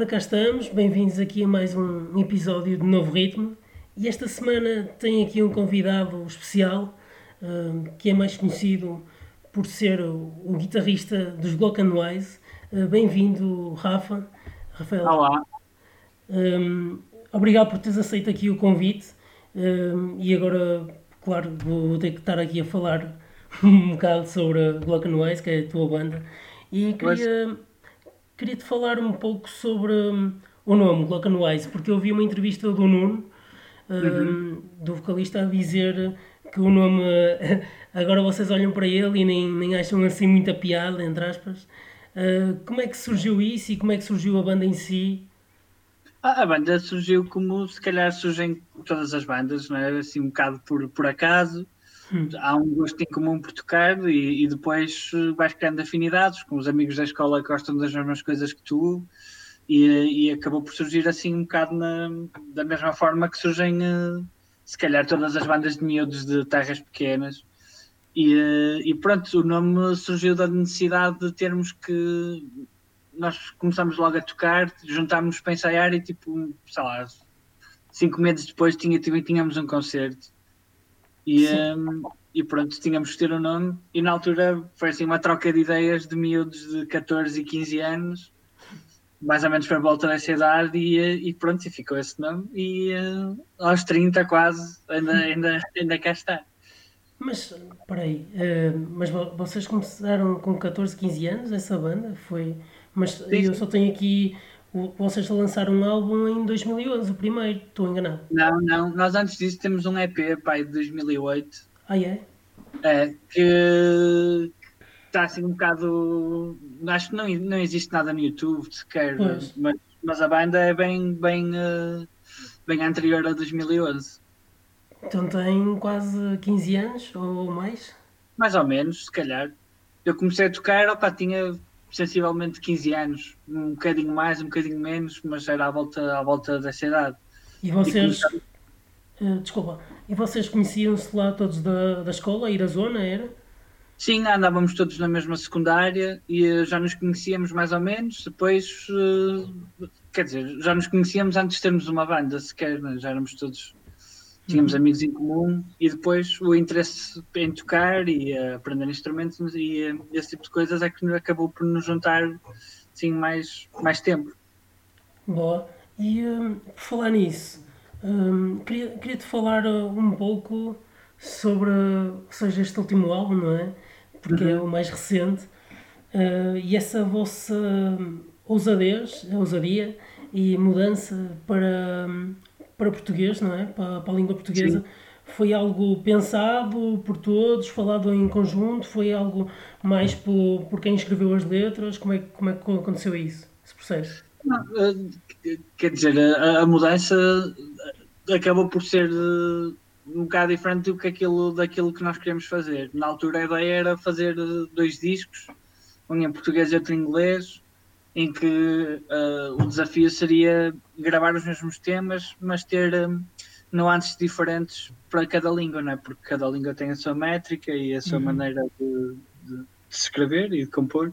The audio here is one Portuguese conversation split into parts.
Ora, cá estamos, bem-vindos aqui a mais um episódio de Novo Ritmo. E esta semana tem aqui um convidado especial, uh, que é mais conhecido por ser o, guitarrista dos Block and Wise. Uh, Bem-vindo, Rafa. Rafael. Olá. Um, obrigado por teres aceito aqui o convite. Um, e agora, claro, vou, ter que estar aqui a falar um bocado sobre a Block and Wise, que é a tua banda. E queria, queria te falar um pouco sobre hum, o nome, Glock and Wise, porque eu vi uma entrevista do Nuno, hum, Uhum. do vocalista, a dizer que o nome, agora vocês olham para ele e nem, nem acham assim muita piada, entre aspas. Uh, como é que surgiu isso e como é que surgiu a banda em si? A a banda surgiu como se calhar surgem todas as bandas, não é? Assim um bocado por, por acaso. Hum. Há um gosto em comum por tocar e, e depois eh, vais criando afinidades com os amigos da escola que gostam das mesmas coisas que tu e, e acabou por surgir assim um bocado na- da mesma forma que surgem eh, se calhar todas as bandas de miúdos de terras pequenas. E, eh, e pronto, o nome surgiu da necessidade de termos que nós começámos logo a tocar, juntámos para ensaiar e tipo, sei lá, cinco meses depois tinha, tínhamos um concerto. E, hum, e pronto, tínhamos que ter um nome. E na altura foi assim uma troca de ideias de miúdos de 14 e 15 anos, mais ou menos para volta dessa idade, e, e pronto, e ficou esse nome. E eh, aos 30 quase, ainda, ainda, ainda cá está. Mas, peraí, uh, mas vo- vocês começaram com 14, 15 anos, essa banda? Foi. Mas Sim, eu sim. só tenho aqui. Vocês lançaram um álbum em 2011, o primeiro, estou enganado. Não, não, nós antes disso temos um EP, pai, de 2008. Ah, é? É, que está assim um bocado. Acho que não, não existe nada no YouTube sequer, Pois. mas, mas a banda é bem, bem, eh, bem anterior a 2011. Então tem quase 15 anos ou mais? Mais ou menos, se calhar. Eu comecei a tocar, opa, tinha sensivelmente 15 anos, um bocadinho mais, um bocadinho menos, mas era à volta, à volta dessa idade. E vocês. começamos- uh, desculpa. E vocês conheciam-se lá todos da, da escola, a ir à zona, era? Sim, andávamos todos na mesma secundária e eh, já nos conhecíamos mais ou menos. Depois, eh, quer dizer, já nos conhecíamos antes de termos uma banda sequer, já éramos todos, tínhamos amigos em comum. E depois o interesse em tocar e eh, aprender instrumentos e eh, esse tipo de coisas é que acabou por nos juntar assim, mais, mais tempo. Boa. E um, por falar nisso, um, queria, queria te falar uh, um pouco sobre, uh, ou seja, este último álbum, não é? Porque é o mais recente. Uh, e essa vossa hum, ousadez, ousadia e mudança para, para português, não é? Para, para a língua portuguesa. Foi algo pensado por todos, falado em conjunto? Foi algo mais por, por quem escreveu as letras? Como é, que- como é que aconteceu isso, esse processo? Não, eh, Quer dizer, a, a mudança acabou por ser eh, um bocado diferente do que aquilo, daquilo que nós queríamos fazer. Na altura a ideia era fazer eh, dois discos, um em português e outro em inglês, em que eh, o desafio seria gravar os mesmos temas, mas ter eh, nuances diferentes para cada língua, não é? Porque cada língua tem a sua métrica e a sua Uhum. maneira de, de- de escrever e de compor.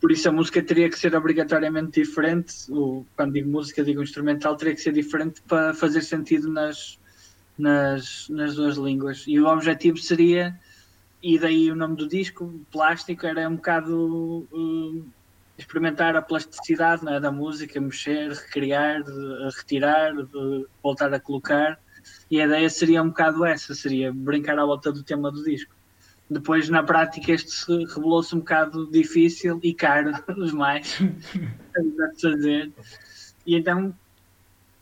Por isso a música teria que ser obrigatoriamente diferente. O, quando digo música, digo instrumental, teria que ser diferente para fazer sentido nas, nas, nas duas línguas. E o objetivo seria, e daí o nome do disco, Plástico, era um bocado hum, experimentar a plasticidade é, da música, mexer, recriar, retirar, voltar a colocar. E a ideia seria um bocado essa, seria brincar à volta do tema do disco. Depois, na prática, este se revelou-se um bocado difícil e caro demais a fazer. E então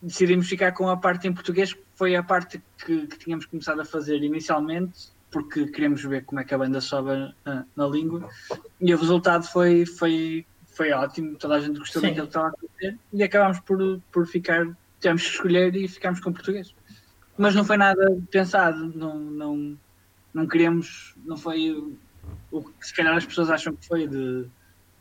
decidimos ficar com a parte em português, que foi a parte que, que tínhamos começado a fazer inicialmente, porque queríamos ver como é que a banda sobe na, na língua. E o resultado foi, foi, foi ótimo, toda a gente gostou Sim. daquilo que estava a acontecer e acabámos por, por ficar, tivemos que escolher e ficámos com português. Mas não foi nada pensado, não, não, não queríamos, não foi o- que se calhar as pessoas acham que foi de,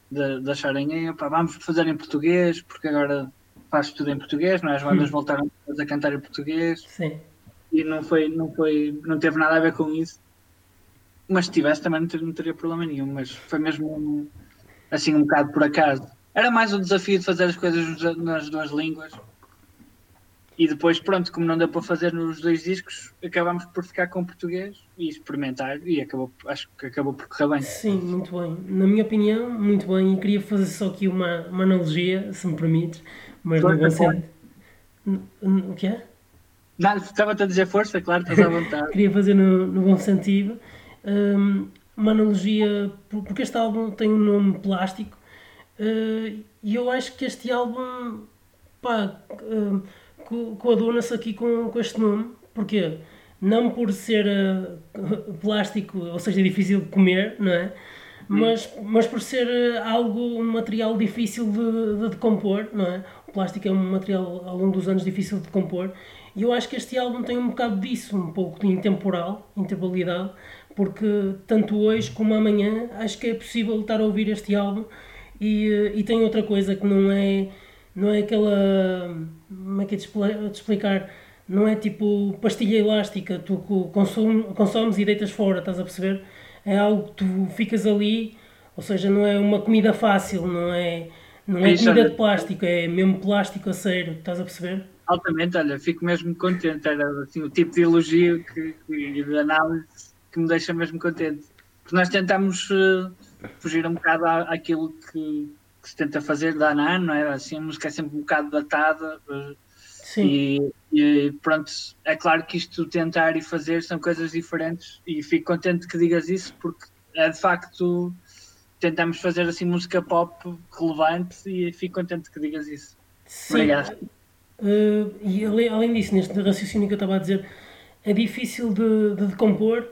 de, de acharem, "Epá, vamos fazer em português, porque agora faz tudo em português, não é? As bandas Hum. voltaram a cantar em português Sim. e não foi, não foi, não teve nada a ver com isso. Mas se tivesse também não ter- não teria problema nenhum, mas foi mesmo um- assim um bocado por acaso. era mais um desafio de fazer as coisas nas duas línguas. E depois, pronto, como não deu para fazer nos dois discos, acabámos por ficar com português e experimentar e acabou, acho que acabou por correr bem. Sim, muito bem. Na minha opinião, muito bem. E queria fazer só aqui uma, uma analogia, se me permites, mas não vou. O que é? Estava-te a dizer força, claro, estás à vontade. queria fazer no, no bom sentido. Um, uma analogia, porque este álbum tem um nome plástico uh, e eu acho que este álbum, pá. Uh, coaduna-se aqui com, com este nome. Porquê? Não por ser uh, plástico, ou seja, difícil de comer, não é? Mas, mas por ser algo, um material difícil de, de decompor, não é? O plástico é um material ao longo dos anos difícil de decompor. E eu acho que este álbum tem um bocado disso, um pouco de intemporal, intemporalidade, porque tanto hoje como amanhã acho que é possível estar a ouvir este álbum e, uh, e tem outra coisa que não é não é aquela. Como é que é de explicar? Não é tipo pastilha elástica, tu consomes e deitas fora, estás a perceber? É algo que tu ficas ali, ou seja, não é uma comida fácil, não é, não é comida de plástico, é mesmo plástico a sério, estás a perceber? Altamente, olha, fico mesmo contente, era assim, o tipo de elogio que, e de análise que me deixa mesmo contente. Porque nós tentamos uh, fugir um bocado à, àquilo que, que se tenta fazer da Anan, não é? Assim, a música é sempre um bocado datada. Eh, Sim. E, e, pronto, é claro que isto tentar e fazer são coisas diferentes e fico contente que digas isso porque é de facto tentamos fazer assim música pop relevante e fico contente que digas isso. Sim. Obrigado. Uh, e além disso, neste raciocínio que eu estava a dizer, é difícil de, de decompor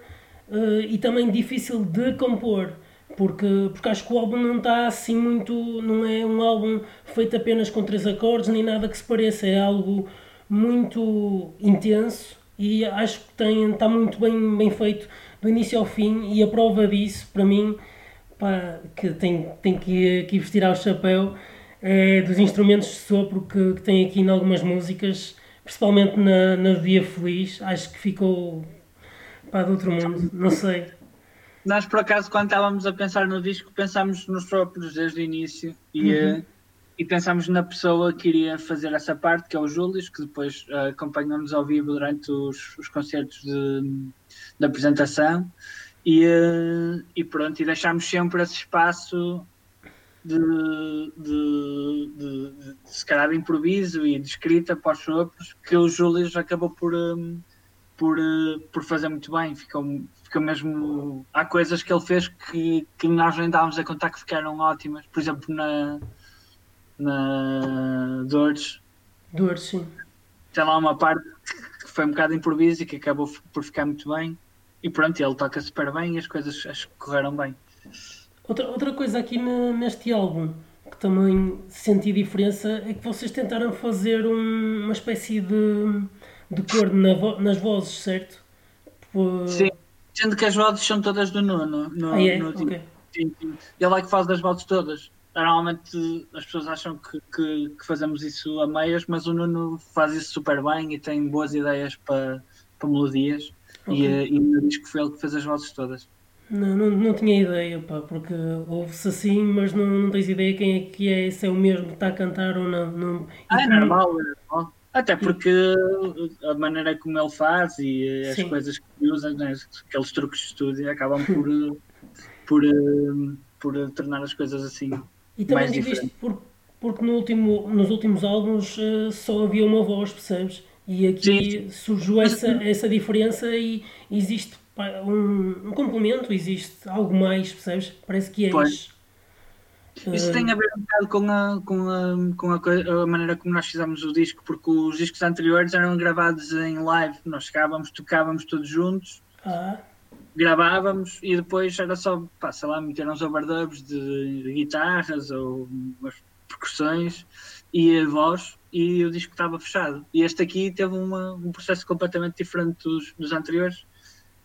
uh, e também difícil de compor porque, porque acho que o álbum não está assim muito. não é um álbum feito apenas com três acordes nem nada que se pareça, é algo muito intenso e acho que tem, está muito bem, bem feito do início ao fim e a prova disso, para mim, pá, que tem, tem que, que vestir ao chapéu, é dos instrumentos de sopro que, que tem aqui em algumas músicas, principalmente na, na Dia Feliz, acho que ficou pá, de outro mundo, não sei. Nós, por acaso, quando estávamos a pensar no disco, pensámos nos próprios desde o início e, uhum. uh, e pensámos na pessoa que iria fazer essa parte, que é o Júlio, que depois uh, acompanhou-nos ao vivo durante os, os concertos de, de apresentação. E, uh, e pronto, e deixámos sempre esse espaço de, de, de, de, se calhar de improviso e de escrita para os sopros que o Júlio acabou por, um, por, por fazer muito bem. Ficou, fica mesmo. Há coisas que ele fez que, que nós nem dávamos a contar que ficaram ótimas. Por exemplo, na, na Dores. Dores, sim. Tem lá uma parte que foi um bocado improviso e que acabou por ficar muito bem. E pronto, ele toca super bem e as coisas acho que correram bem. Outra, outra coisa aqui neste álbum que também senti diferença é que vocês tentaram fazer um, uma espécie de, de cor na vo, nas vozes, certo? Por... Sim. Sendo que as vozes são todas do Nuno. No, ah, é? no, okay. sim, sim. Ele é que faz as vozes todas. Normalmente as pessoas acham que, que, que, fazemos isso a meias, mas o Nuno faz isso super bem e tem boas ideias para, para melodias. Okay. E, e no disco foi ele que fez as vozes todas. Não, não, não tinha ideia, pá, porque ouve-se assim, mas não, não tens ideia quem é que é, se é o mesmo que está a cantar ou não. não... Ah, é normal, é normal. Até porque a maneira como ele faz e as Sim. coisas que usa, né, aqueles truques de estúdio, acabam por, por, por tornar as coisas assim. E também digo isto por, porque no último, nos últimos álbuns só havia uma voz, percebes? E aqui Sim. surgiu essa, essa diferença e existe um, um complemento, existe algo mais, percebes? Parece que é pois. Isso tem a ver um bocado com, a, com, a, com a, a, maneira como nós fizemos o disco, porque os discos anteriores eram gravados em live. Nós chegávamos, tocávamos todos juntos, ah. gravávamos e depois era só, pá, sei lá, meter uns overdubs de, de guitarras ou umas percussões e a voz e o disco estava fechado. E este aqui teve uma, um processo completamente diferente dos, dos anteriores.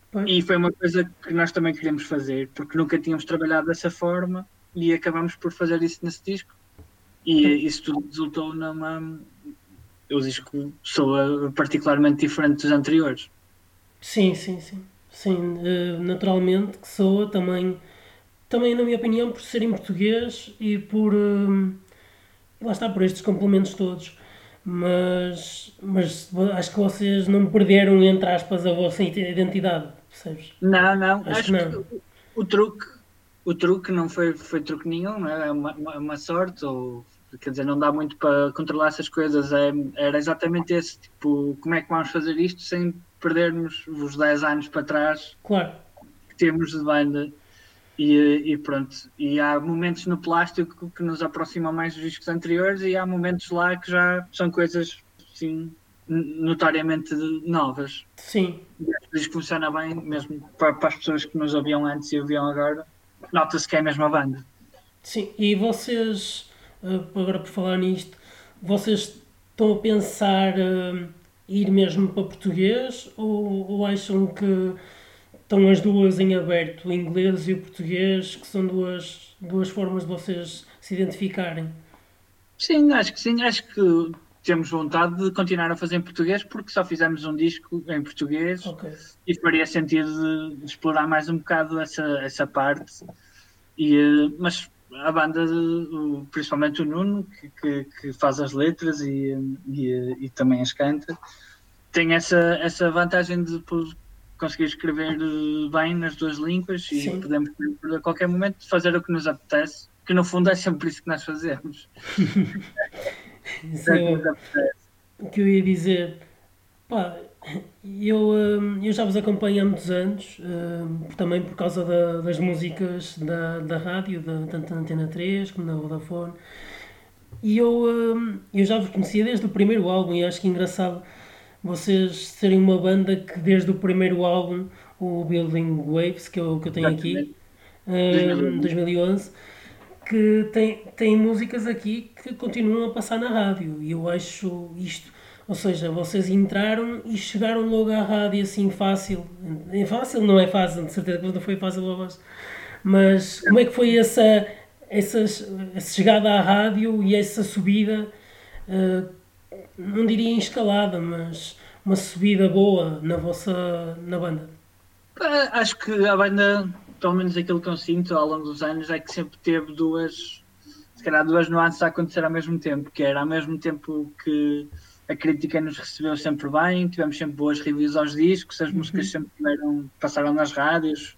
Pois. E foi uma coisa que nós também queríamos fazer, porque nunca tínhamos trabalhado dessa forma e acabamos por fazer isso nesse disco. E isso tudo resultou numa. O disco soa particularmente diferente dos anteriores. Sim, sim, sim. Sim, eh, naturalmente que soa também, também, na minha opinião, por ser em português e por, eh, lá está por estes complementos todos. Mas, mas acho que vocês não perderam, entre aspas, a vossa identidade, percebes? Não, não. Acho, acho que, não. que o, o, truque, o truque não foi, foi truque nenhum, é uma, uma, uma sorte, ou quer dizer, não dá muito para controlar essas coisas. É, era exatamente esse, tipo, como é que vamos fazer isto sem perdermos os 10 anos para trás claro. que temos de banda. E, e, pronto, e há momentos no plástico que nos aproximam mais dos discos anteriores e há momentos lá que já são coisas assim, notoriamente novas. Sim. E o disco funciona bem, mesmo para, para, as pessoas que nos ouviam antes e ouviam agora, nota-se que é a mesma banda. Sim, e vocês, eh, agora por falar nisto, vocês estão a pensar uh, ir mesmo para português ou, ou acham que estão as duas em aberto, o inglês e o português, que são duas, duas formas de vocês se identificarem. Sim, acho que sim, acho que temos vontade de continuar a fazer em português porque só fizemos um disco em português okay. e faria sentido explorar mais um bocado essa, essa parte. E, eh, mas a banda, principalmente o Nuno, que, que, que faz as letras e, e, e, também as canta, tem essa, essa vantagem de conseguir escrever eh, bem nas duas línguas e Sim. podemos, a qualquer momento, fazer o que nos apetece, que no fundo é sempre isso que nós fazemos. Sim, é o que eu ia dizer, pá, eu, hum, eu já vos acompanho há muitos anos, hum, também por causa da, das músicas da, da rádio, da, tanto da Antena 3 como da Vodafone, e eu, hum, eu já vos conhecia desde o primeiro álbum e acho que é engraçado vocês serem uma banda que desde o primeiro álbum, o Building Waves, que eu, que eu tenho aqui, um, 2011, que tem, tem músicas aqui que continuam a passar na rádio. E eu acho isto. Ou seja, vocês entraram e chegaram logo à rádio assim fácil. É fácil, não é fácil, de certeza que não foi fácil voz. Mas como é que foi essa, essa, essa chegada à rádio e essa subida? Uh, não diria escalada, mas uma subida boa na vossa na banda? Acho que a banda, pelo menos aquilo que eu sinto ao longo dos anos, é que sempre teve duas, se calhar duas nuances a acontecer ao mesmo tempo, que era ao mesmo tempo que a crítica nos recebeu sempre bem, tivemos sempre boas reviews aos discos, as uhum. músicas sempre tiveram, passaram nas rádios,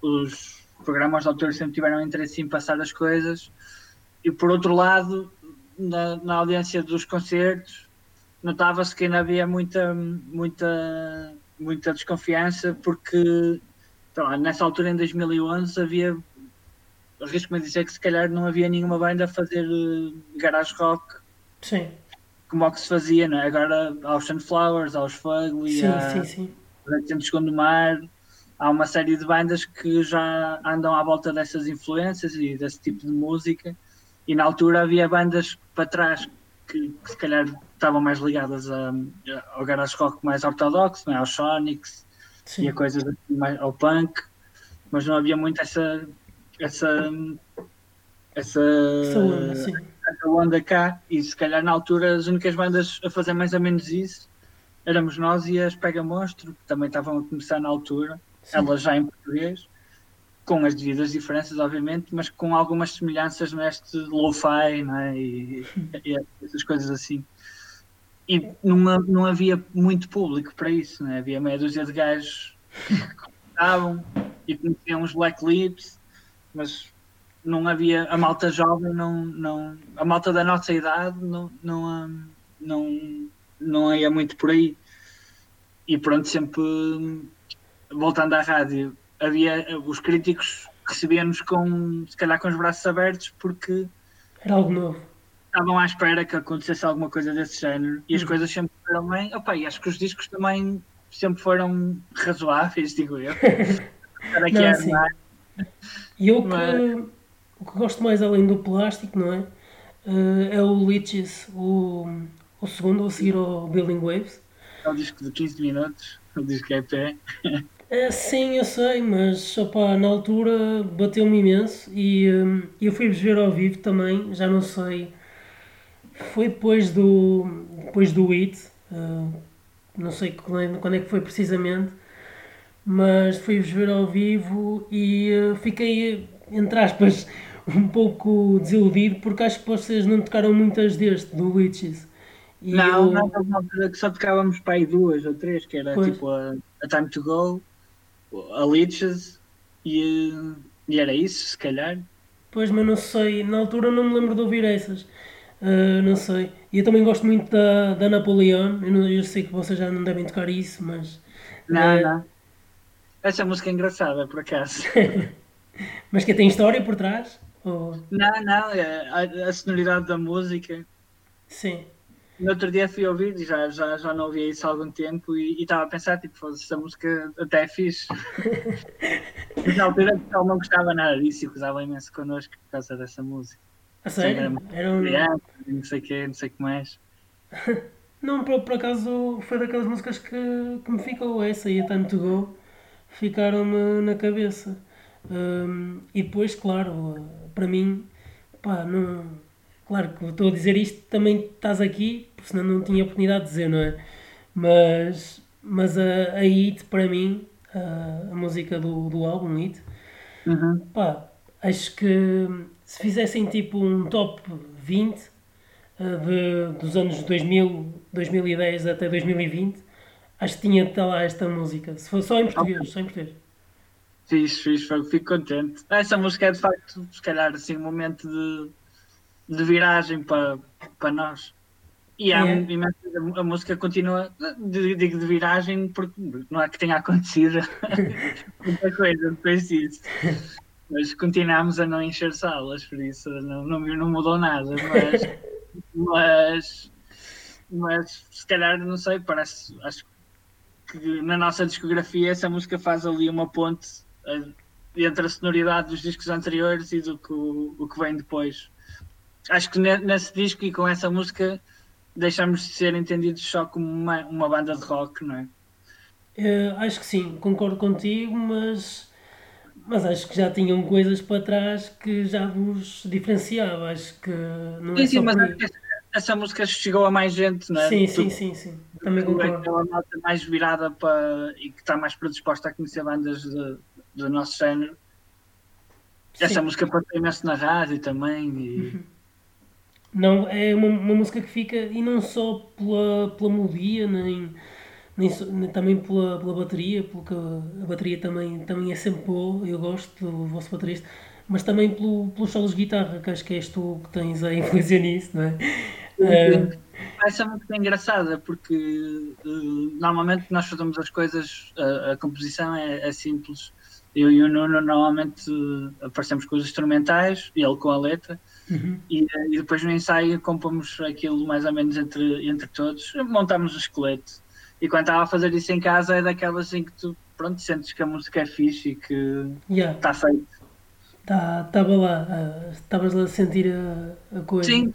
os programas de autor sempre tiveram interesse em passar as coisas, e por outro lado, na, na audiência dos concertos, notava-se que ainda havia muita, muita, muita desconfiança, porque lá, nessa altura, em 2011, havia. Arrisco-me a dizer que se calhar não havia nenhuma banda a fazer uh, garage rock. Sim. Como o que se fazia, não é? Agora aos Sunflowers, aos Fugly, sim, a, sim, sim. Temos Mar, há uma série de bandas que já andam à volta dessas influências e desse tipo de música e na altura havia bandas para trás que, que se calhar estavam mais ligadas a, ao garage rock mais ortodoxo, né? aos Sonics Sim. e a coisas assim, mais, ao punk, mas não havia muito essa essa essa, essa onda cá e se calhar na altura as únicas bandas a fazer mais ou menos isso éramos nós e as Pega Monstro, que também estavam a começar na altura, Sim. elas já em português com as devidas diferenças, obviamente, mas com algumas semelhanças neste lo-fi né? e, e, essas coisas assim. E não, não havia muito público para isso, né? havia meia dúzia de gajos que gostavam e conheciam os Black Lips, mas não havia a malta jovem, não, não, a malta da nossa idade não, não, não, não ia muito por aí. E pronto, sempre voltando à rádio, havia os críticos recebiam-nos com se calhar com os braços abertos porque era algo novo. Estavam à espera que acontecesse alguma coisa desse género e as hum. coisas sempre foram bem. Opa, e acho que os discos também sempre foram razoáveis, digo eu. não, sim. E eu que, o que gosto mais além do plástico, não é? Uh, é o Liches, o, o segundo a seguir ao Building Waves. É o disco de 15 minutos, o disco é pé. É, sim, eu sei, mas opa, na altura bateu-me imenso e um, eu fui-vos ver ao vivo também, já não sei. Foi depois do, depois do It, uh, não sei quando, quando é que foi precisamente, mas fui-vos ver ao vivo e uh, fiquei, entre aspas, um pouco desiludido porque acho que vocês não tocaram muitas deste, do Witches. E não, eu... não, só tocávamos para aí duas ou três, que era pois. tipo a, a, Time to Go, a Leeches e, e era isso, se calhar. Pois, mas não sei, na altura não me lembro de ouvir essas. Uh, não sei. E eu também gosto muito da, da Napoleon. Eu, não, eu sei que vocês já não devem tocar isso, mas. Não, uh... não. Essa música é engraçada, por acaso. mas que tem história por trás? Ou... Não, não, é a, a sonoridade da música. Sim. No outro dia fui ouvir e já, já, já não ouvia isso há algum tempo e estava a pensar, tipo, essa música até é fixe. Mas na altura ele não gostava nada disso e gozava imenso connosco por causa dessa música. A sério? Era, um... criança, não sei o que, não sei o que mais. não, por, por acaso foi daquelas músicas que, que me ficou essa e a Time to Go ficaram-me na cabeça. Um, e depois, claro, para mim, pá, não, claro que estou a dizer isto, também estás aqui, porque senão não tinha oportunidade de dizer, não é? Mas, mas a, a It, para mim, a, a música do, do álbum It, uhum. pá, acho que se fizessem tipo um top 20 uh, de, dos anos 2000, 2010 até 2020, acho que tinha de estar lá esta música, se fosse só em português, okay. só em português. Fiz, fiz, fico contente. Essa música é de facto, se calhar, assim, um momento de, de viragem para, para nós. E há, é. a, a, música continua, digo de, viragem, porque não é que tenha acontecido muita coisa depois disso. Mas continuamos a não encher salas, por isso não, não, não mudou nada. Mas, mas, mas se calhar, não sei, parece, acho que na nossa discografia essa música faz ali uma ponte entre a sonoridade dos discos anteriores e do que, o, o que vem depois. Acho que nesse disco e com essa música deixamos de ser entendidos só como uma, uma banda de rock, não é? Uh, acho que sim, concordo contigo, mas, mas acho que já tinham coisas para trás que já vos diferenciava. Acho que não é sim, sim, mas essa, essa, música chegou a mais gente, não é? Sim, sim, sim, sim. Também concordo. Aquela nota mais virada para e que está mais predisposta a conhecer bandas de, do nosso género. Sim. Essa música passou imenso na rádio também. E... Uhum. Não, é uma, uma, música que fica, e não só pela, pela melodia, nem, nem, também pela, pela bateria, porque a bateria também, também é sempre boa, eu gosto do vosso baterista, mas também pelo, pelos solos de guitarra, que acho que és tu que tens a influência nisso, não é? Uh, essa é engraçada porque uh, normalmente nós fazemos as coisas, uh, a composição é, é simples eu e o Nuno normalmente aparecemos com os instrumentais, ele com a letra, uhum. e, e, depois no ensaio compomos aquilo mais ou menos entre, entre todos, montamos o esqueleto. E quando estava a fazer isso em casa é daquelas em que tu pronto, sentes que a música é fixe e que está yeah. feito. Estava tá, lá, ah, estavas lá a sentir a, a coisa. Sim,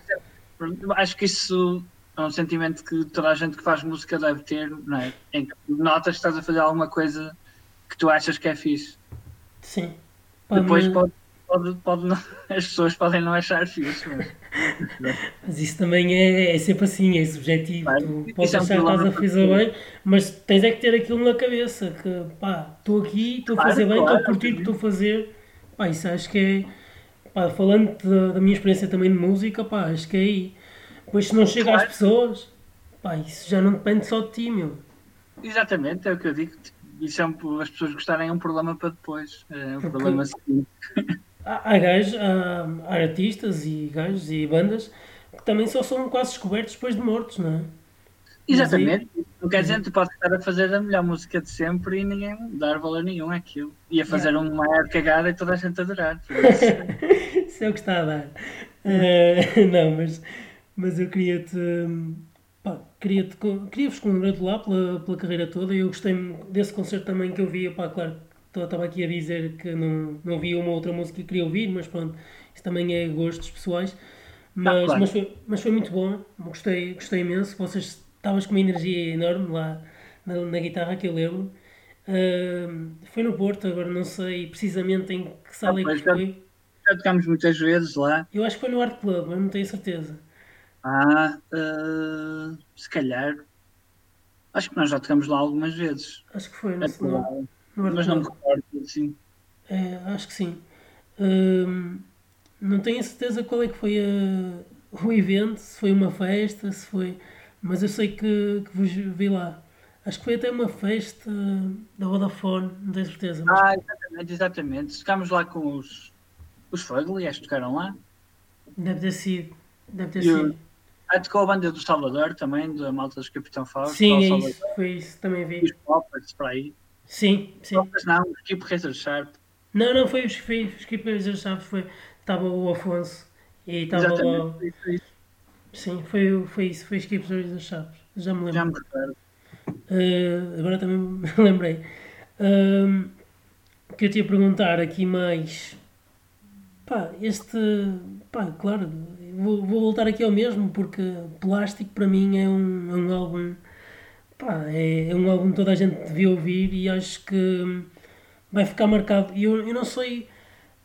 acho que isso é um sentimento que toda a gente que faz música deve ter, não é? Em que notas que estás a fazer alguma coisa que tu achas que é fixe. Sim. Depois pode, pode, pode não, as pessoas podem não achar fixe, mas... mas isso também é, é sempre assim, é subjetivo. Vai, tu podes achar que estás a fazer bem, mas tens é que ter aquilo na cabeça, que pá, estou aqui, estou a fazer bem, estou a curtir o que estou a fazer. Pá, isso acho que é. Pá, falando da, da, minha experiência também de música, pá, acho que é aí. Depois se não chega claro. às pessoas, pá, isso já não depende só de ti, meu. Exatamente, é o que eu digo. Isso é um, as pessoas gostarem é um problema para depois. É um Porque problema seguinte. Há, gajos, há, há, artistas e gajos e bandas que também só são quase descobertos depois de mortos, não é? Exatamente. Aí, não quer dizer que tu podes estar a fazer a melhor música de sempre e ninguém dar valor nenhum àquilo. E a fazer yeah. uma maior cagada e toda a gente adorar. Isso. isso é o que está a dar. Uh, não, mas, mas eu queria-te queria-vos queria congratular pela, pela carreira toda. Eu gostei desse concerto também que eu vi. Pá, claro, estava aqui a dizer que não, não vi uma outra música que queria ouvir, mas pronto, isso também é gostos pessoais. Mas, ah, claro. mas, foi, mas foi muito bom, gostei, gostei imenso. Vocês estavas com uma energia enorme lá na, na guitarra que eu lembro. Uh, foi no Porto, agora não sei precisamente em que sala ah, é que foi. Já tocámos muitas vezes lá. Eu acho que foi no Art Club, mas não tenho certeza. Ah, uh, se calhar. Acho que nós já tocamos lá algumas vezes. Acho que foi, não, é, não, mas não me recordo, sim. É, acho que sim. Um, Não tenho certeza qual é que foi a, o evento, se foi uma festa, se foi. Mas eu sei que, que vos vi lá. Acho que foi até uma festa da Vodafone, não tenho certeza. Mas... Ah, exatamente, exatamente. Ficámos lá com os, os Fugly, acho que tocaram lá. Deve ter sido. Deve ter e sido. Ah, tocou a banda do Salvador também, da malta dos Capitão Fausto. Sim, é isso, foi isso, também vi. Os Poppers para aí. Sim, sim. Poppers não, o Skip Razor Sharp. Não, não, foi os Skip Razor Sharp, foi. Estava o Afonso e estava o. Sim, foi, foi isso, foi Skip Razor Sharp. Já me lembro. Já me recordo. Uh, agora também me lembrei. Uh, que eu te ia perguntar aqui mais. Pá, este. Pá, claro, vou, vou voltar aqui ao mesmo, porque Plástico para mim é um, é um álbum. Pá, é, é, um álbum que toda a gente devia ouvir e acho que vai ficar marcado. E eu, eu não sei.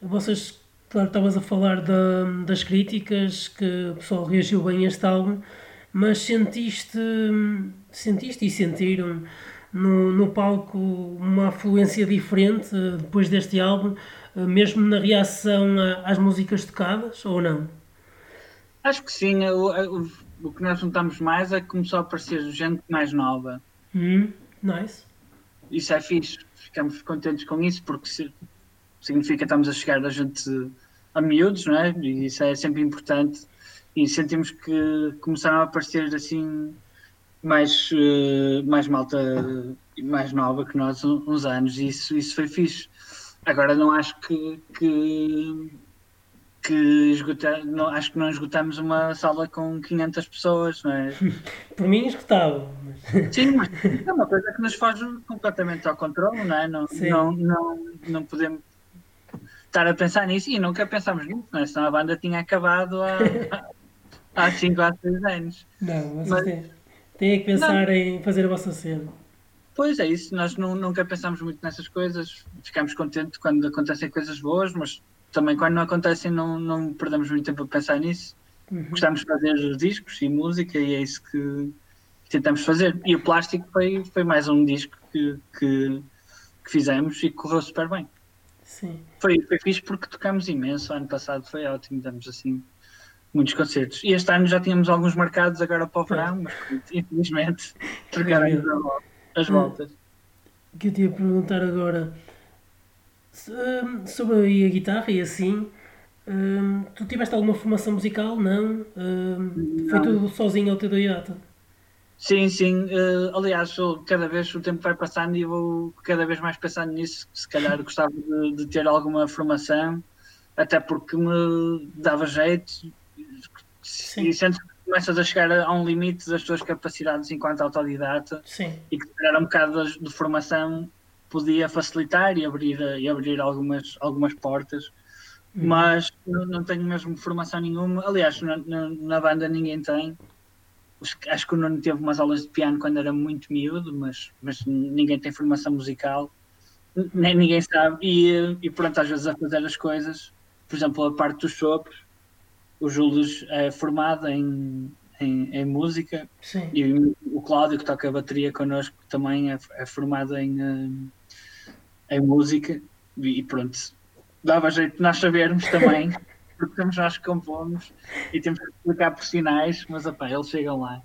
Vocês, claro, estavas a falar da, das críticas, que o pessoal reagiu bem a este álbum, mas sentiste. Sentiste e sentiram no, no palco uma afluência diferente depois deste álbum, mesmo na reação às músicas tocadas, ou não? Acho que sim. O que nós notamos mais é que começou a aparecer gente mais nova. Hum, nice. Isso é fixe. Ficamos contentes com isso porque significa que estamos a chegar a gente a miúdos, não é? E isso é sempre importante. E sentimos que começaram a aparecer assim mais, uh, mais malta mais nova que nós uns anos e isso, isso foi fixe. Agora não acho que, que, que esgota, não, acho que não esgotamos uma sala com 500 pessoas, não é? Por mim esgotava. Mas... Sim, mas é uma coisa que nos faz completamente ao controle, não é? Não, não, não, não podemos estar a pensar nisso e nunca pensámos nisso, não é? Senão a banda tinha acabado há, há 5 ou 6 anos. Não, mas, mas têm que pensar não. em fazer a vossa cena. Pois é isso, nós nunca pensamos muito nessas coisas, ficamos contentes quando acontecem coisas boas, mas também quando não acontecem não, não perdemos muito tempo a pensar nisso. Uhum. Gostamos de fazer discos e música e é isso que tentamos fazer. E o Plástico foi, foi mais um disco que, que, que fizemos e correu super bem. Sim. Foi, foi fixe porque tocamos imenso, ano passado foi ótimo, damos assim muitos concertos. E este ano já tínhamos alguns marcados agora para o verão, mas infelizmente trocaram as voltas. O que eu te ia perguntar agora hum, sobre a guitarra e assim. Hum, tu tiveste alguma formação musical? Não? Hum. Foi tudo sozinho ao autodidata? Sim, sim. Uh, aliás, cada vez o tempo vai passando e vou cada vez mais pensando nisso. Se calhar gostava de, de ter alguma formação, até porque me dava jeito Sim. E sentes que começas a chegar a um limite das tuas capacidades enquanto autodidata Sim. e que era um bocado de, de, formação podia facilitar e abrir, e abrir algumas, algumas portas. Hum. Mas não, não, tenho mesmo formação nenhuma. Aliás, na, na, na, banda ninguém tem. Acho que o Nuno teve umas aulas de piano quando era muito miúdo, mas, mas ninguém tem formação musical. Nem ninguém sabe. E, e pronto, às vezes a fazer as coisas, por exemplo, a parte dos sopros, o Júlio é formado em, em, em música Sim. e o Cláudio, que toca a bateria connosco, também é, é formado em, em música. E pronto, dava jeito de nós sabermos também, porque temos nós que compomos e temos que explicar por sinais, mas opa, eles chegam lá.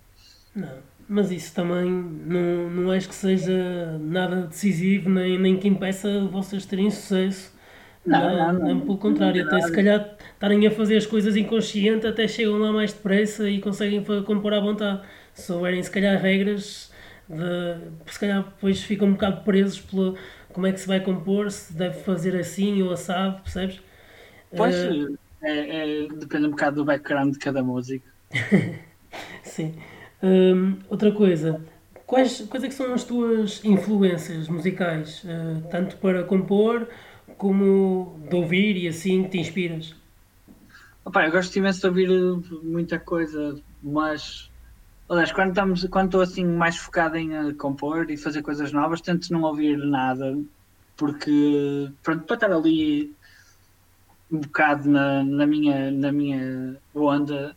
Não, mas isso também não, não acho que seja nada decisivo, nem, nem que impeça vocês terem sucesso não, não, não, não, pelo contrário, até se calhar estarem a fazer as coisas inconsciente, até chegam lá mais depressa e conseguem compor à vontade. Se souberem, se calhar, regras, de, se calhar depois ficam um bocado presos pelo como é que se vai compor, se deve fazer assim ou assado, percebes? Pois, uh, é, é, depende um bocado do background de cada músico. Sim. Um, outra coisa, quais, quais é que são as tuas influências musicais, uh, tanto para compor como de ouvir e assim te inspiras? Opa, eu gosto imenso de ouvir muita coisa, mas aliás, quando, estamos, quando estou assim mais focado em uh, compor e fazer coisas novas, tento não ouvir nada, porque pronto, para estar ali um bocado na, na, minha, na minha onda,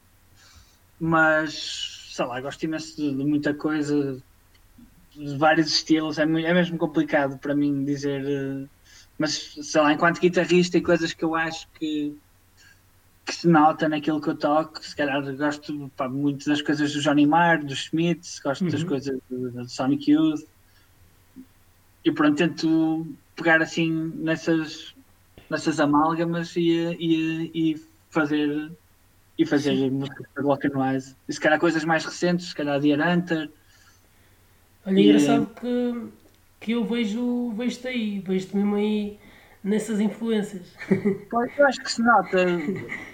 mas sei lá, gosto imenso de, de muita coisa, de vários estilos, é, é mesmo complicado para mim dizer. Uh, mas sei lá, enquanto guitarrista e coisas que eu acho que, que se nota naquilo que eu toco. Se calhar gosto pá, muito das coisas do Johnny Marr, dos Smiths, gosto uhum. das coisas do, do, Sonic Youth. E pronto, tento pegar assim nessas, nessas amálgamas e, e, e fazer e fazer Sim. música para Walk and Wise. E se calhar coisas mais recentes, se calhar Dear Hunter. Olha, e, engraçado que, que eu vejo, vejo-te aí, vejo-te mesmo aí nessas influências. Pois, eu acho que se nota.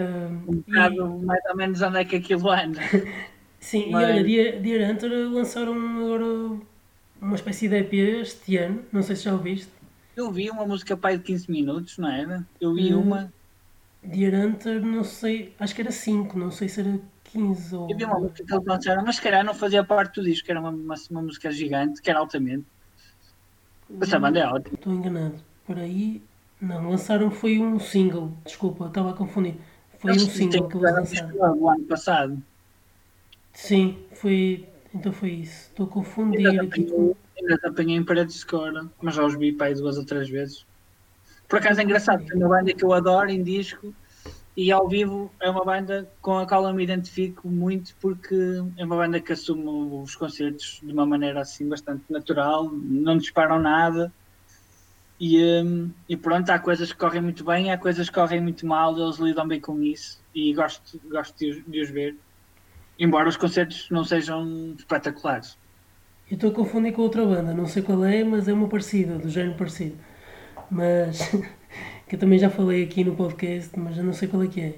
um bocado e... mais ou menos onde é que aquilo anda. Sim, Mas... e olha, Dear, Dear Hunter lançaram agora uma espécie de EP este ano, não sei se já ouviste. Eu vi uma música pai de 15 minutos, não era? Eu vi hum, uma. Dear Hunter, não sei, acho que era 5, não sei se era 15 ou. Eu vi uma música que eles lançaram, mas se calhar não fazia parte do disco, era uma, uma, uma música gigante, que era altamente. Essa banda é ótima. Estou enganado. Por aí. Não, lançaram foi um single. Desculpa, estava a confundir. Foi um single que eles lançaram. O ano passado. Sim, foi. Então foi isso. Estou a confundir ainda aqui. Apanhei, ainda apanhei em paredes de cor, mas já os vi para aí duas ou três vezes. Por acaso é engraçado, é uma banda que eu adoro em disco e ao vivo é uma banda com a qual eu me identifico muito porque é uma banda que assume os concertos de uma maneira assim bastante natural, não disparam nada e, um, e pronto, há coisas que correm muito bem, há coisas que correm muito mal, eles lidam bem com isso e gosto, gosto de, os, de os ver, embora os concertos não sejam espetaculares. Eu estou a confundir com outra banda, não sei qual é, mas é uma parecida, do género parecido. Mas que eu também já falei aqui no podcast, mas eu não sei qual é que é.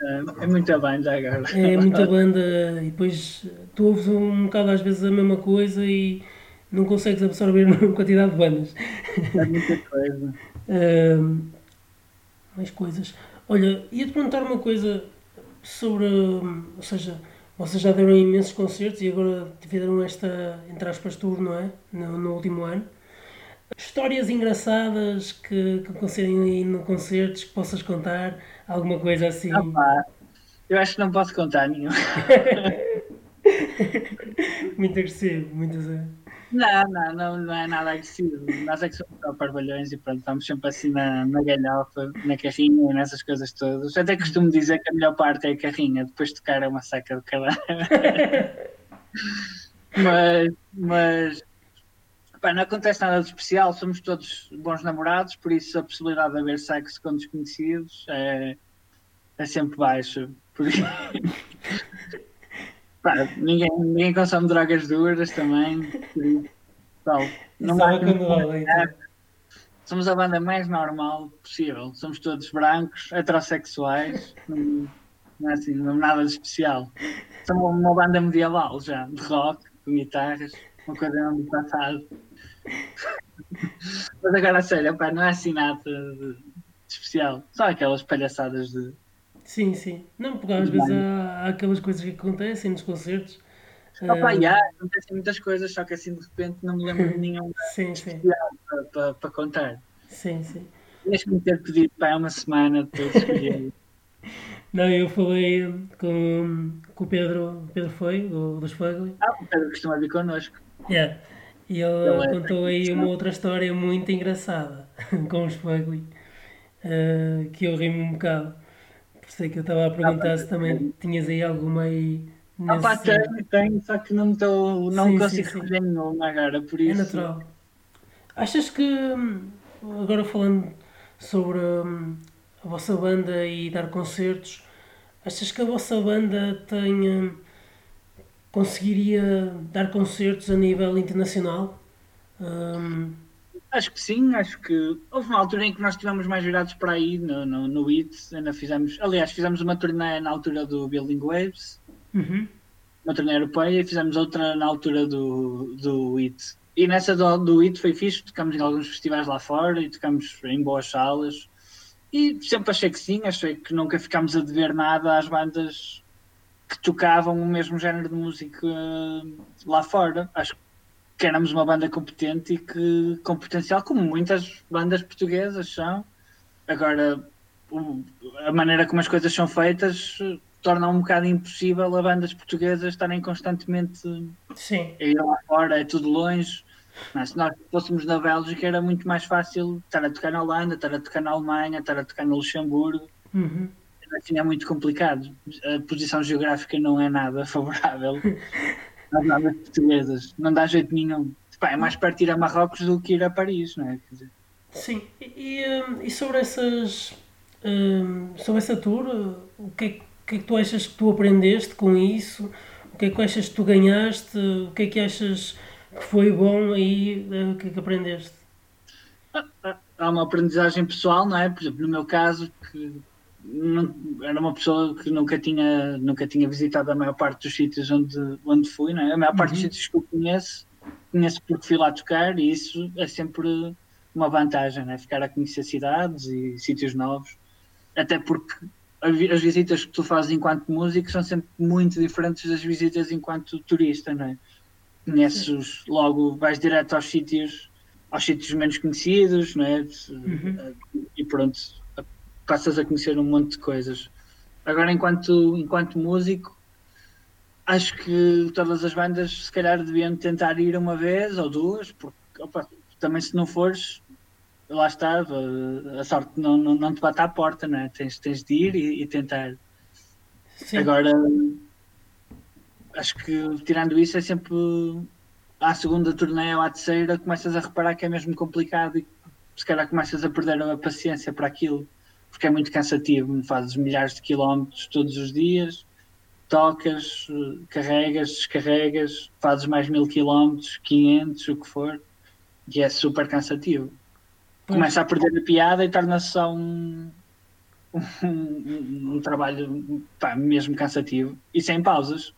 É, é muita banda agora. É muita banda e depois tu ouves um bocado às vezes a mesma coisa e não consegues absorver uma quantidade de bandas. É muita coisa. mais coisas. Olha, ia-te perguntar uma coisa sobre. Ou seja, vocês já deram imensos concertos e agora tiveram esta, entre aspas, tour, não é? No, no último ano. Histórias engraçadas que, que acontecerem aí no concertos que possas contar? Alguma coisa assim? Ah, eu acho que não posso contar nenhum. muito agressivo, muito assim. Não, não, não, não é nada agressivo. Nós é que somos só parvalhões e pronto, estamos sempre assim na, na galhofa, na carrinha nessas coisas todas. Até costumo dizer que a melhor parte é a carrinha, depois de tocar é uma saca de caralho. mas, mas Pá, não acontece nada de especial, somos todos bons namorados, por isso a possibilidade de haver sexo com desconhecidos é, é sempre baixa. Por isso... Pá, ninguém, ninguém consome drogas duras também. Tal, não há então. Somos a banda mais normal possível. Somos todos brancos, heterossexuais. Não, não é assim, não é nada de especial. Somos uma banda medieval já, de rock, com guitarras, uma coisa do passado. Mas agora, sério, não é assim nada de, especial. Só aquelas palhaçadas de. Sim, sim. Não, porque às vezes há, há, aquelas coisas que acontecem nos concertos. Opa, uh... já, acontecem muitas coisas, só que assim de repente não me lembro de nenhum sim, especial para, para, para, contar. Sim, sim. Deixa-me ter pedido para uma semana depois escolher. Não, eu falei com, com o Pedro, Pedro foi, o dos Fugly. Ah, o Pedro costuma vir connosco. Yeah. E ele é contou aí uma outra história muito engraçada com os Fugly, uh, que eu rimo um bocado. Por isso é que eu estava a perguntar ah, se também tinhas aí alguma aí. Ah, pá, tenho, tenho, só que não, tô, não sim, consigo escolher nenhuma agora, por é isso. É natural. Achas que, agora falando sobre hum, a vossa banda e dar concertos, achas que a vossa banda tem hum, conseguiria dar concertos a nível internacional? Um... Acho que sim, acho que houve uma altura em que nós estivemos mais virados para aí no, no, no IT, ainda fizemos, aliás, fizemos uma turnê na altura do Building Waves, uhum. uma turnê europeia, e fizemos outra na altura do, do IT. E nessa do, do IT foi fixe, tocamos em alguns festivais lá fora e tocamos em boas salas. E sempre achei que sim, achei que nunca ficámos a dever nada às bandas que tocavam o mesmo género de música lá fora. Acho que éramos uma banda competente e que com potencial, como muitas bandas portuguesas são. Agora, a maneira como as coisas são feitas torna um bocado impossível a bandas portuguesas estarem constantemente Sim. a ir lá fora, é tudo longe. Mas se nós fôssemos na Bélgica era muito mais fácil estar a tocar na Holanda, estar a tocar na Alemanha, estar a tocar no Luxemburgo. Uhum. assim é muito complicado. A posição geográfica não é nada favorável às bandas portuguesas. Não dá jeito nenhum. Pá, é mais perto ir a Marrocos do que ir a Paris, não é? Dizer, Sim, e, e, hum, sobre essas. hum, sobre essa tour, o que, é, que o que é que tu achas que tu aprendeste com isso? O que é que achas que tu ganhaste? O que é que achas que foi bom aí? eh, O que é que aprendeste? há uma aprendizagem pessoal, não é? Por exemplo, no meu caso, que não- era uma pessoa que nunca tinha, nunca tinha visitado a maior parte dos sítios onde, onde fui, não é? A maior parte dos Uhum. sítios que eu conheço, conheço porque fui lá tocar e isso é sempre uma vantagem, não é? Ficar a conhecer cidades e sítios novos. Até porque as visitas que tu fazes enquanto músico são sempre muito diferentes das visitas enquanto turista, não é? Conheces logo, vais direto aos sítios, aos sítios menos conhecidos, não é? Uhum. E pronto, passas a conhecer um monte de coisas. Agora, enquanto, enquanto músico, acho que todas as bandas se calhar deviam tentar ir uma vez ou duas, porque opa, também se não fores, lá está, a sorte não, não, não te bate à porta, não é? Tens, tens de ir e, e tentar. Sim, Agora, acho que tirando isso é sempre à segunda turnê ou à terceira começas a reparar que é mesmo complicado e se calhar começas a perder a paciência para aquilo, porque é muito cansativo, fazes milhares de quilómetros todos os dias, tocas, carregas, descarregas, fazes mais mil quilómetros, 500, o que for, e é super cansativo. Começa a perder a piada e torna-se só um, um, um- um trabalho pá, mesmo cansativo e sem pausas.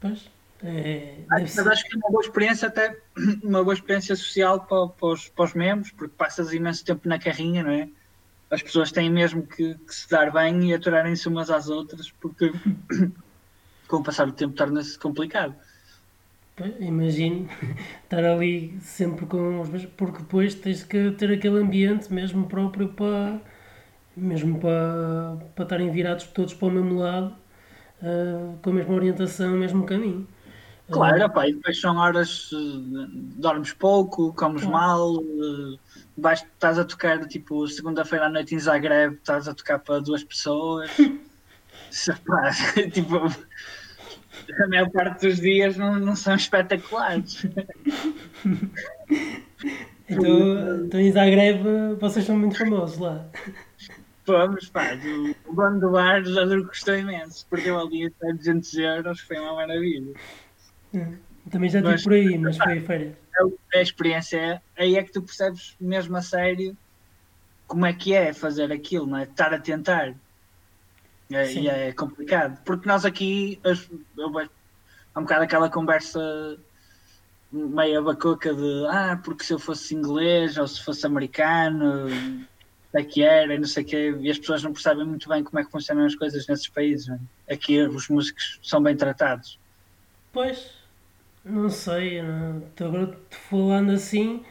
pois. É, deve Mas ser. acho que é uma boa experiência, até uma boa experiência social para, para, os, para os membros, porque passas imenso tempo na carrinha, não é? As pessoas têm mesmo que, que se dar bem e aturarem-se umas às outras, porque com o passar do tempo torna-se complicado. Imagino estar ali sempre com os mesmos, porque depois tens que ter aquele ambiente mesmo próprio para mesmo para, para estarem virados todos para o mesmo lado, ah, com a mesma orientação, o mesmo caminho. Claro, pá, e depois são horas, eh, dormes pouco, comes mal, eh, vais, estás a tocar tipo segunda-feira à noite em Zagreb, estás a tocar para duas pessoas. Pá, tipo, a maior parte dos dias não, não são espetaculares. então, então em Zagreb vocês são muito famosos lá. Fomos, pá, do- o dono do bar já custou imenso, perdeu ali até 200 euros, foi uma maravilha. Ah, Também já estive por aí, mas foi a férias. é é a experiência, é, aí é que tu percebes mesmo a sério como é que é fazer aquilo, não é? Estar a tentar. É, Sim. e é complicado. Porque nós aqui, eu há um bocado aquela conversa meio bacoca de ah, porque se eu fosse inglês ou se fosse americano, é que era, e não sei o quê, e as pessoas não percebem muito bem como é que funcionam as coisas nesses países. é? Aqui os músicos são bem tratados. Pois, não sei, agora falando assim,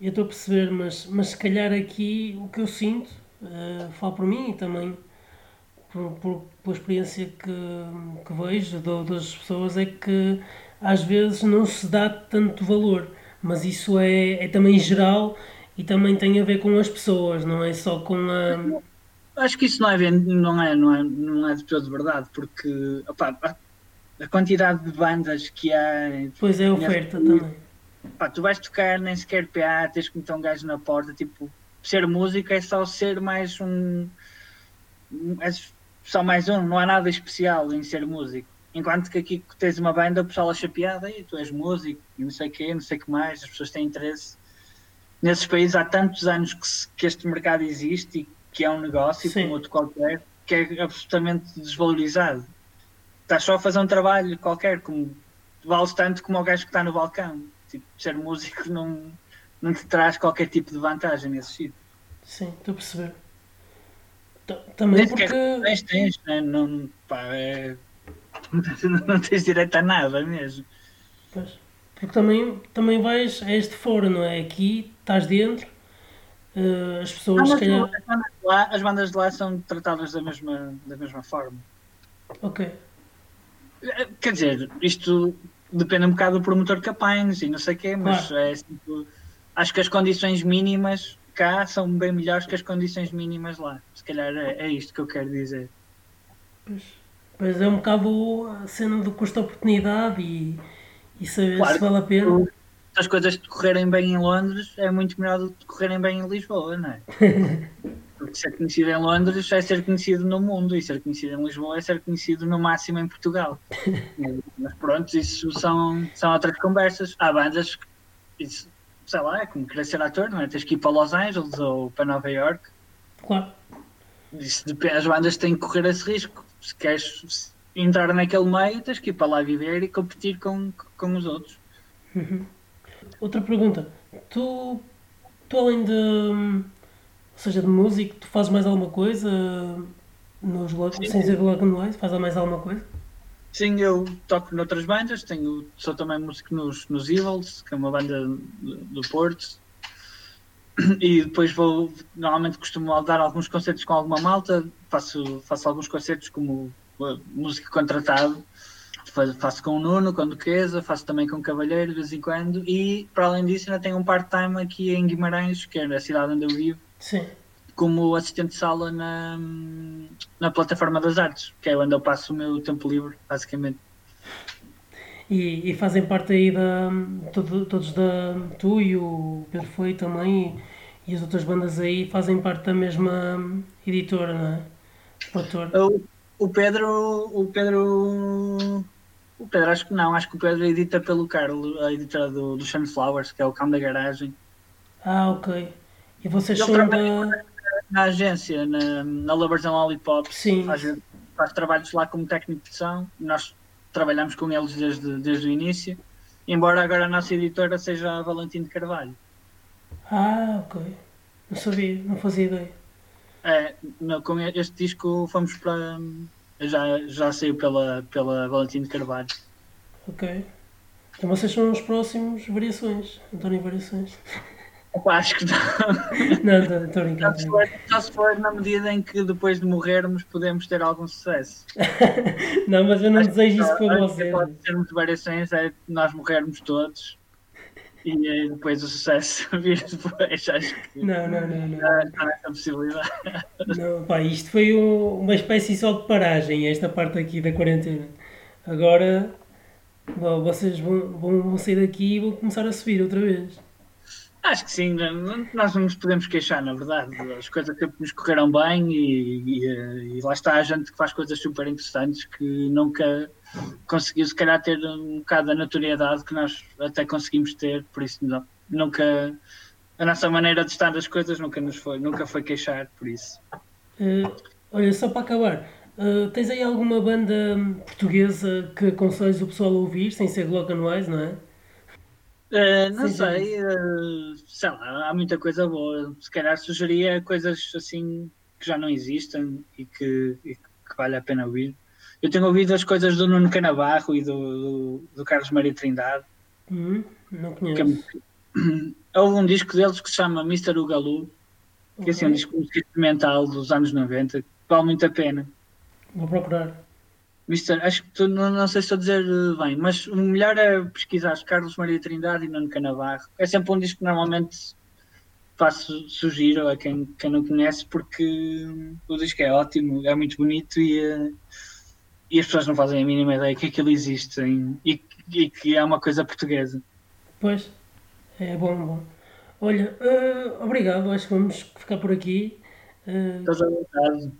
eu estou a perceber, mas, mas se calhar aqui o que eu sinto, eh, falo por mim e também por, por, pela experiência que, que vejo de, das pessoas, é que às vezes não se dá tanto valor, mas isso é, é também geral e também tem a ver com as pessoas, não é só com a. Acho que isso não é, não é, não é, não é de todo verdade, porque a- quantidade de bandas que há, Pois é, a oferta também. pá, tu vais tocar, nem sequer PA, tens que meter um gajo na porta, tipo, ser músico é só ser mais um. É só mais um, não há nada especial em ser músico. Enquanto que aqui que tens uma banda, o pessoal acha piada e tu és músico e não sei o quê, não sei o que mais, as pessoas têm interesse. Nesses países há tantos anos que, se- que este mercado existe e que é um negócio Sim. como outro qualquer, que é absolutamente desvalorizado. Estás só a fazer um trabalho qualquer, como vales tanto como o gajo que está no balcão. Tipo, ser músico não, não te traz qualquer tipo de vantagem nesse sítio. Sim, estou a perceber. Ta- Também porque. tens, tens, né? não, pá, é- não tens direito a nada mesmo. Pois. Porque também, também vais a este foro, não é? Aqui estás dentro, eh, as pessoas se calhar. as, bandas de lá, as bandas de lá são tratadas da mesma, da mesma forma. Ok. Quer dizer, isto depende um bocado do promotor que apanhes e não sei o quê, mas Claro. é tipo, acho que as condições mínimas cá são bem melhores que as condições mínimas lá. Se calhar é, é isto que eu quero dizer. Pois, pois é um bocado a cena do custo-oportunidade e, e saber Claro, se vale a pena. Se as coisas decorrerem bem em Londres, é muito melhor do que decorrerem bem em Lisboa, não é? Porque ser conhecido em Londres é ser conhecido no mundo e ser conhecido em Lisboa é ser conhecido no máximo em Portugal. Mas pronto, isso são, são outras conversas. Há bandas que, isso, sei lá, é como querer ser ator, não é? Tens que ir para Los Angeles ou para Nova York. Claro. Isso depende, as bandas têm que correr esse risco. Se queres entrar naquele meio, tens que ir para lá viver e competir com, com os outros. Outra pergunta. Tu, tu além de. Seja, de músico, tu fazes mais alguma coisa nos Lo- Sim. sem ser do Logan Noise? Fazes mais alguma coisa? Sim, eu toco noutras bandas, tenho, sou também músico nos, nos Evils, que é uma banda do, Porto. E depois vou, normalmente costumo dar alguns concertos com alguma malta, faço, faço alguns concertos como uh, músico contratado, Fa- faço com o Nuno, com o Duquesa, faço também com o Cavalheiro de vez em quando, e para além disso ainda tenho um part-time aqui em Guimarães, que é a cidade onde eu vivo, Sim. como assistente de sala na, na plataforma das artes, que é onde eu passo o meu tempo livre, basicamente. E, e fazem parte aí da. todo- todos da. Tu e o Pedro Foi também e, e as outras bandas aí fazem parte da mesma editora, não é? Produtor. O, o Pedro, o Pedro, o Pedro acho que não, acho que o Pedro edita pelo Carlos, a editora do, do Sunflowers, que é o cão da garagem. Ah, ok. E vocês Ele são da. Na agência, na, na and Lollipops, Sim. faz, faz trabalhos lá como técnico de som, nós trabalhamos com eles desde, desde o início, embora agora a nossa editora seja a Valentim de Carvalho. Ah, ok. Não sabia, não fazia ideia. É, no- com este disco fomos para. Já, já saiu pela, pela Valentim de Carvalho. Ok. Então vocês são os próximos Variações. António Variações. Opa, acho que não. Não, estou a Só se, for, na medida em que depois de morrermos podemos ter algum sucesso. Não, mas eu não desejo isso para Acho vocês. Pode sermos variações, é nós morrermos todos e depois o sucesso vir depois. Acho que Não, não, não, não. está nessa possibilidade. Não, pá, isto foi um- uma espécie só de paragem, esta parte aqui da quarentena. Agora bom, vocês vão, vão sair daqui e vão começar a subir outra vez. Acho que sim, nós não nos podemos queixar, na verdade. As coisas sempre nos correram bem e, e, eh, e lá está a gente que faz coisas super interessantes que nunca conseguiu, se calhar, ter um bocado da notoriedade que nós até conseguimos ter, por isso não- nunca. A nossa maneira de estar das coisas nunca nos foi, nunca foi queixar, por isso. Eh, olha, só para acabar, eh, tens aí alguma banda portuguesa que aconselhas o pessoal a ouvir, sem ser Glock and Wise, não é? Eh, não sei, eh, sei lá, há muita coisa boa. Se calhar sugeria coisas assim que já não existem e que, e que vale a pena ouvir. Eu tenho ouvido as coisas do Nuno Canabarro e do, do, do Carlos Maria Trindade. Hum, não é conheço. muito- Houve um disco deles que se chama Mr. Ugalu, que é assim, um disco experimental dos anos 90, que vale muito a pena. Vou procurar. Mr. Acho que tu, não, não sei se estou a dizer eh, bem, mas o melhor é pesquisar Carlos Maria Trindade e Nuno Canavarro. É sempre um disco que normalmente faço, sugiro a quem, quem não conhece, porque o disco é ótimo, é muito bonito e, eh, e as pessoas não fazem a mínima ideia que aquilo existe em- e, e que é uma coisa portuguesa. Pois, é bom, bom. Olha, eh, obrigado, acho que vamos ficar por aqui. Eh, Estás à vontade.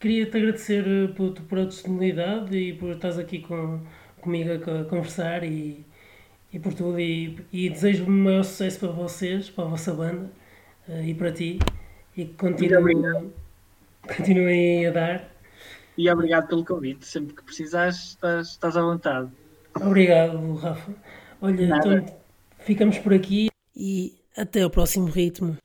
Queria-te agradecer eh, por, por a disponibilidade e por estás aqui com, comigo a, co- a conversar e, e por tudo. E, e desejo o maior sucesso para vocês, para a vossa banda eh, e para ti. E que continuem, a dar. E obrigado pelo convite. Sempre que precisares, estás, estás à vontade. Obrigado, Rafa. Olha, Nada. então ficamos por aqui e até ao próximo ritmo.